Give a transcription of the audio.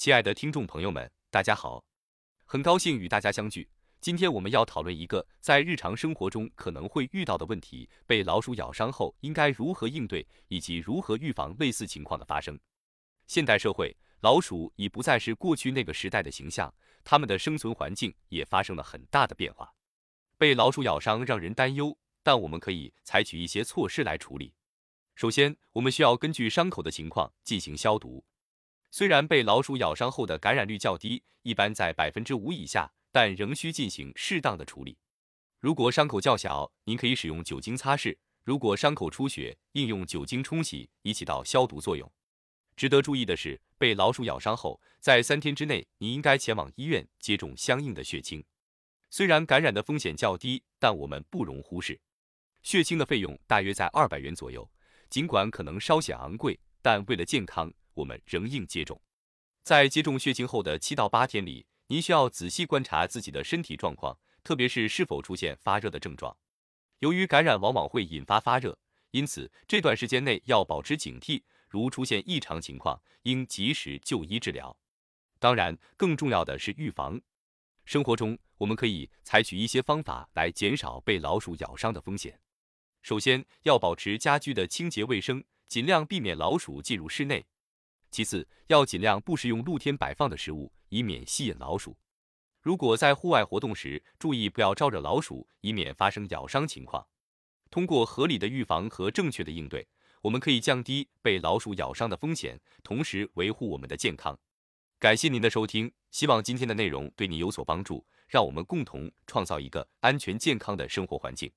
亲爱的听众朋友们，大家好，很高兴与大家相聚。今天我们要讨论一个在日常生活中可能会遇到的问题：被老鼠咬伤后应该如何应对，以及如何预防类似情况的发生。现代社会，老鼠已不再是过去那个时代的形象，它们的生存环境也发生了很大的变化。被老鼠咬伤让人担忧，但我们可以采取一些措施来处理。首先，我们需要根据伤口的情况进行消毒。虽然被老鼠咬伤后的感染率较低，一般在百分之五以下，但仍需进行适当的处理。如果伤口较小，您可以使用酒精擦拭；如果伤口出血，应用酒精冲洗，以起到消毒作用。值得注意的是，被老鼠咬伤后，在三天之内，你应该前往医院接种相应的血清。虽然感染的风险较低，但我们不容忽视。血清的费用大约在二百元左右。尽管可能稍显昂贵，但为了健康，我们仍应接种。在接种血清后的七到八天里，您需要仔细观察自己的身体状况，特别是是否出现发热的症状。由于感染往往会引发发热，因此这段时间内要保持警惕，如出现异常情况，应及时就医治疗。当然，更重要的是预防。生活中，我们可以采取一些方法来减少被老鼠咬伤的风险。首先要保持家居的清洁卫生，尽量避免老鼠进入室内。其次，要尽量不食用露天摆放的食物，以免吸引老鼠。如果在户外活动时，注意不要招惹老鼠，以免发生咬伤情况。通过合理的预防和正确的应对，我们可以降低被老鼠咬伤的风险，同时维护我们的健康。感谢您的收听，希望今天的内容对你有所帮助。让我们共同创造一个安全健康的生活环境。